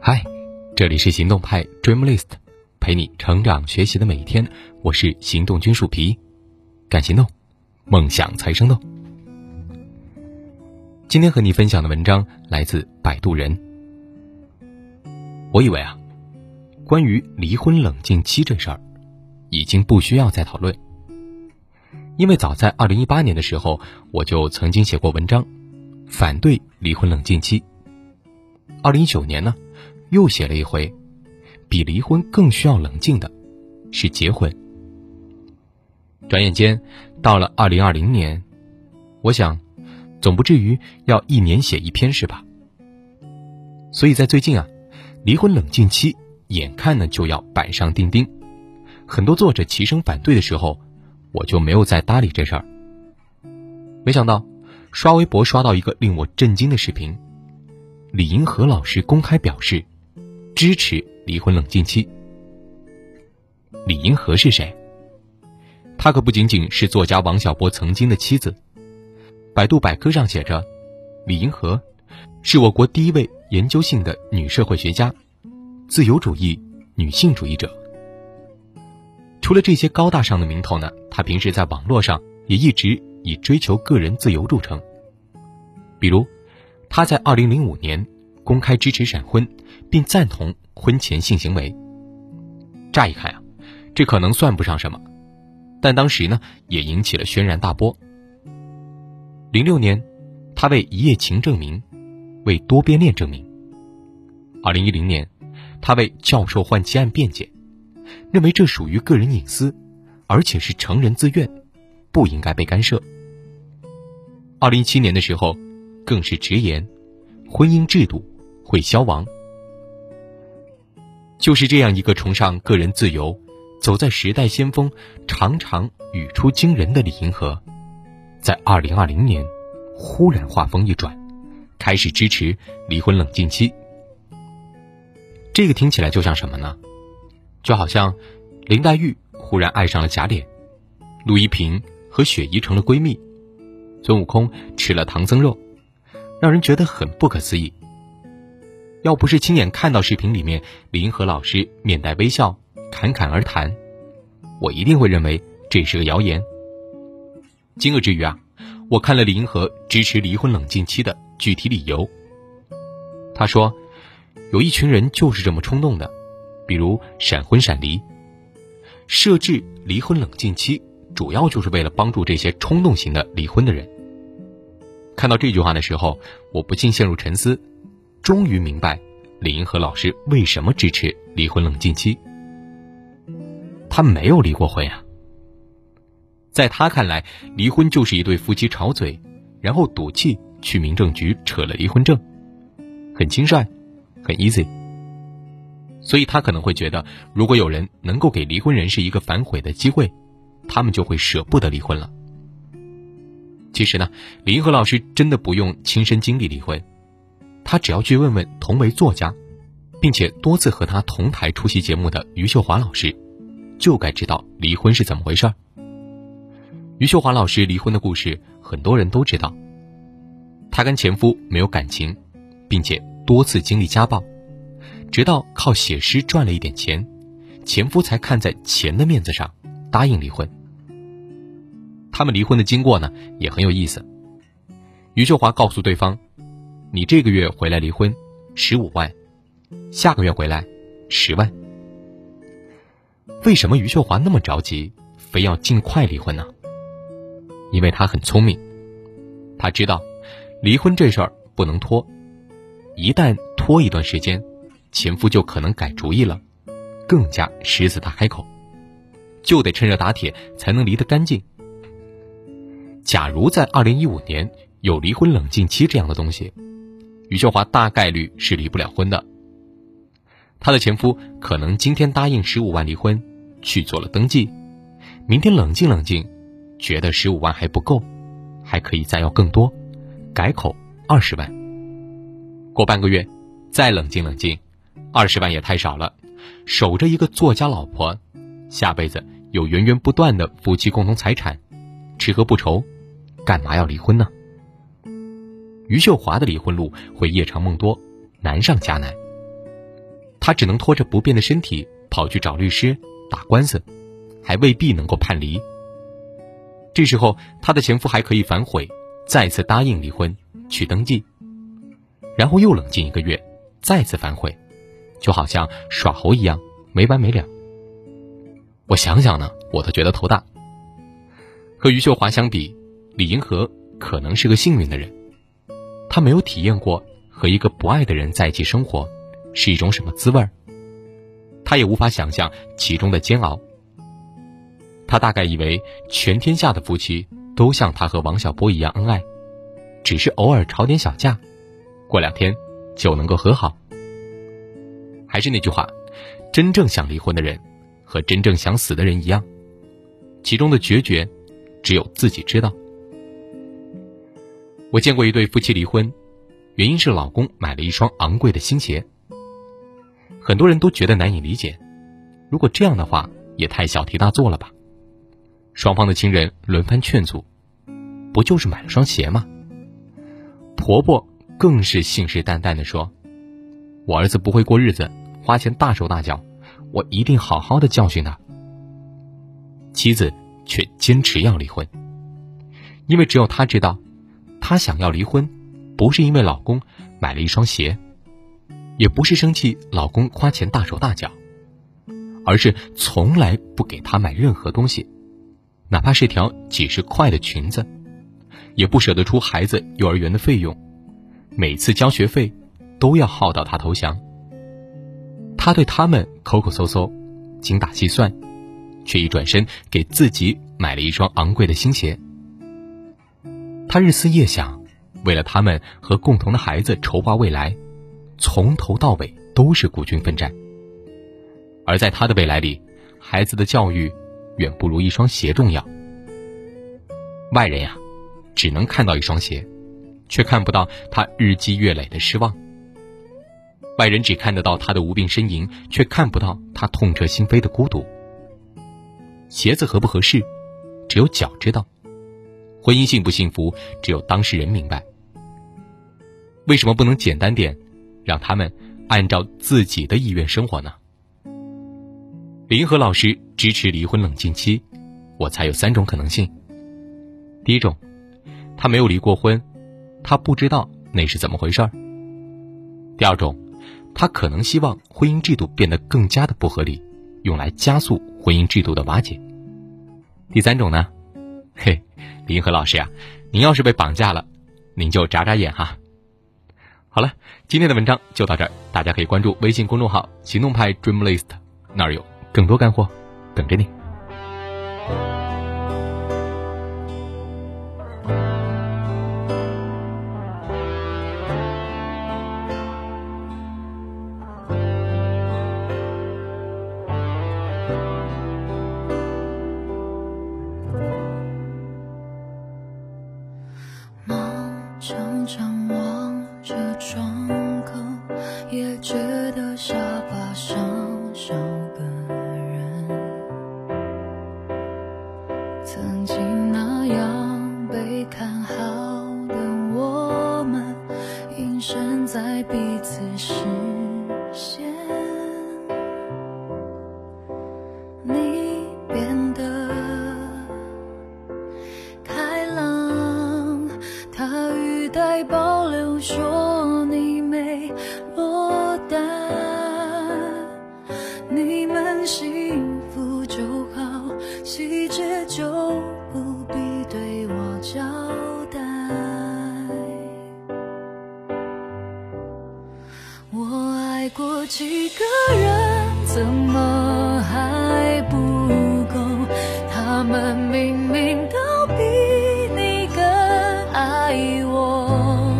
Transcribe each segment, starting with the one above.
嗨，这里是行动派 Dreamlist，陪你成长学习的每一天。我是行动君树皮，敢行动，梦想才生动。今天和你分享的文章来自摆渡人。我以为啊，关于离婚冷静期这事儿，已经不需要再讨论。因为早在二零一八年的时候，我就曾经写过文章，反对离婚冷静期。二零一九年呢，又写了一回，比离婚更需要冷静的，是结婚。转眼间到了二零二零年，我想，总不至于要一年写一篇是吧？所以在最近啊，离婚冷静期眼看呢就要板上钉钉，很多作者齐声反对的时候。我就没有再搭理这事儿。没想到，刷微博刷到一个令我震惊的视频：李银河老师公开表示支持离婚冷静期。李银河是谁？她可不仅仅是作家王小波曾经的妻子。百度百科上写着，李银河是我国第一位研究性的女社会学家，自由主义女性主义者。除了这些高大上的名头呢，他平时在网络上也一直以追求个人自由著称。比如，他在2005年公开支持闪婚，并赞同婚前性行为。乍一看啊，这可能算不上什么，但当时呢也引起了轩然大波。06年，他为一夜情证明，为多边恋证明。2010年，他为教授换妻案辩解。认为这属于个人隐私，而且是成人自愿，不应该被干涉。二零一七年的时候，更是直言，婚姻制度会消亡。就是这样一个崇尚个人自由、走在时代先锋、常常语出惊人的李银河，在二零二零年，忽然话锋一转，开始支持离婚冷静期。这个听起来就像什么呢？就好像林黛玉忽然爱上了贾琏，陆一平和雪姨成了闺蜜，孙悟空吃了唐僧肉，让人觉得很不可思议。要不是亲眼看到视频里面李银河老师面带微笑侃侃而谈，我一定会认为这是个谣言。惊愕之余啊，我看了李银河支持离婚冷静期的具体理由。他说，有一群人就是这么冲动的。比如闪婚闪离，设置离婚冷静期，主要就是为了帮助这些冲动型的离婚的人。看到这句话的时候，我不禁陷入沉思，终于明白李银河老师为什么支持离婚冷静期。他没有离过婚呀，在他看来，离婚就是一对夫妻吵嘴，然后赌气去民政局扯了离婚证，很轻率，很 easy。所以他可能会觉得，如果有人能够给离婚人士一个反悔的机会，他们就会舍不得离婚了。其实呢，李银河老师真的不用亲身经历离婚，他只要去问问同为作家，并且多次和他同台出席节目的余秀华老师，就该知道离婚是怎么回事儿。余秀华老师离婚的故事，很多人都知道。她跟前夫没有感情，并且多次经历家暴。直到靠写诗赚了一点钱，前夫才看在钱的面子上答应离婚。他们离婚的经过呢也很有意思。余秀华告诉对方：“你这个月回来离婚，十五万；下个月回来，十万。”为什么余秀华那么着急，非要尽快离婚呢？因为她很聪明，她知道离婚这事儿不能拖，一旦拖一段时间。前夫就可能改主意了，更加狮子大开口，就得趁热打铁才能离得干净。假如在二零一五年有离婚冷静期这样的东西，余秀华大概率是离不了婚的。她的前夫可能今天答应十五万离婚，去做了登记，明天冷静冷静，觉得十五万还不够，还可以再要更多，改口二十万。过半个月，再冷静冷静。二十万也太少了，守着一个作家老婆，下辈子有源源不断的夫妻共同财产，吃喝不愁，干嘛要离婚呢？余秀华的离婚路会夜长梦多，难上加难。她只能拖着不便的身体跑去找律师打官司，还未必能够判离。这时候，她的前夫还可以反悔，再次答应离婚去登记，然后又冷静一个月，再次反悔，就好像耍猴一样没完没了。我想想呢，我都觉得头大。和余秀华相比，李银河可能是个幸运的人，他没有体验过和一个不爱的人在一起生活是一种什么滋味儿，他也无法想象其中的煎熬。他大概以为全天下的夫妻都像他和王小波一样恩爱，只是偶尔吵点小架，过两天就能够和好。还是那句话，真正想离婚的人和真正想死的人一样，其中的决绝。只有自己知道。我见过一对夫妻离婚，原因是老公买了一双昂贵的新鞋。很多人都觉得难以理解，如果这样的话，也太小题大做了吧。双方的亲人轮番劝阻，不就是买了双鞋吗？婆婆更是信誓旦旦的说：“我儿子不会过日子，花钱大手大脚，我一定好好的教训他。”妻子。却坚持要离婚，因为只有她知道，她想要离婚，不是因为老公买了一双鞋，也不是生气老公花钱大手大脚，而是从来不给她买任何东西，哪怕是条几十块的裙子，也不舍得出孩子幼儿园的费用，每次交学费都要耗到他投降。他对他们抠抠搜搜，精打细算。却一转身给自己买了一双昂贵的新鞋。他日思夜想，为了他们和共同的孩子筹划未来，从头到尾都是孤军奋战。而在他的未来里，孩子的教育远不如一双鞋重要。外人呀，只能看到一双鞋，却看不到他日积月累的失望。外人只看得到他的无病呻吟，却看不到他痛彻心扉的孤独。鞋子合不合适，只有脚知道；婚姻幸不幸福，只有当事人明白。为什么不能简单点，让他们按照自己的意愿生活呢？李银河老师支持离婚冷静期，我猜有三种可能性：第一种，他没有离过婚，他不知道那是怎么回事儿；第二种，他可能希望婚姻制度变得更加的不合理。用来加速婚姻制度的瓦解。第三种呢？嘿，林和老师呀，您要是被绑架了，您就眨眨眼哈。好了，今天的文章就到这儿，大家可以关注微信公众号“行动派 Dream List”，那儿有更多干货等着你。伤口也觉得沙发上少个人，曾经那样被看好的我们，隐身在彼此视线。你变得开朗，他语带保留说。几个人怎么还不够？他们明明都比你更爱我，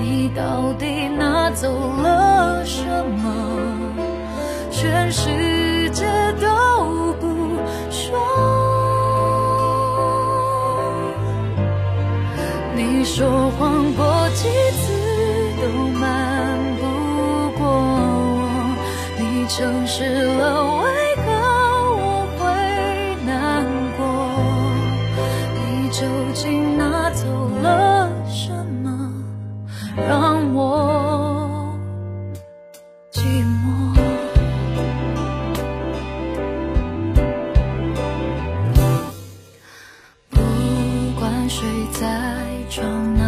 你到底拿走了什么？全世界都不说。你说谎过几次都瞒诚实了，为何我会难过？你究竟拿走了什么，让我寂寞？不管谁在装。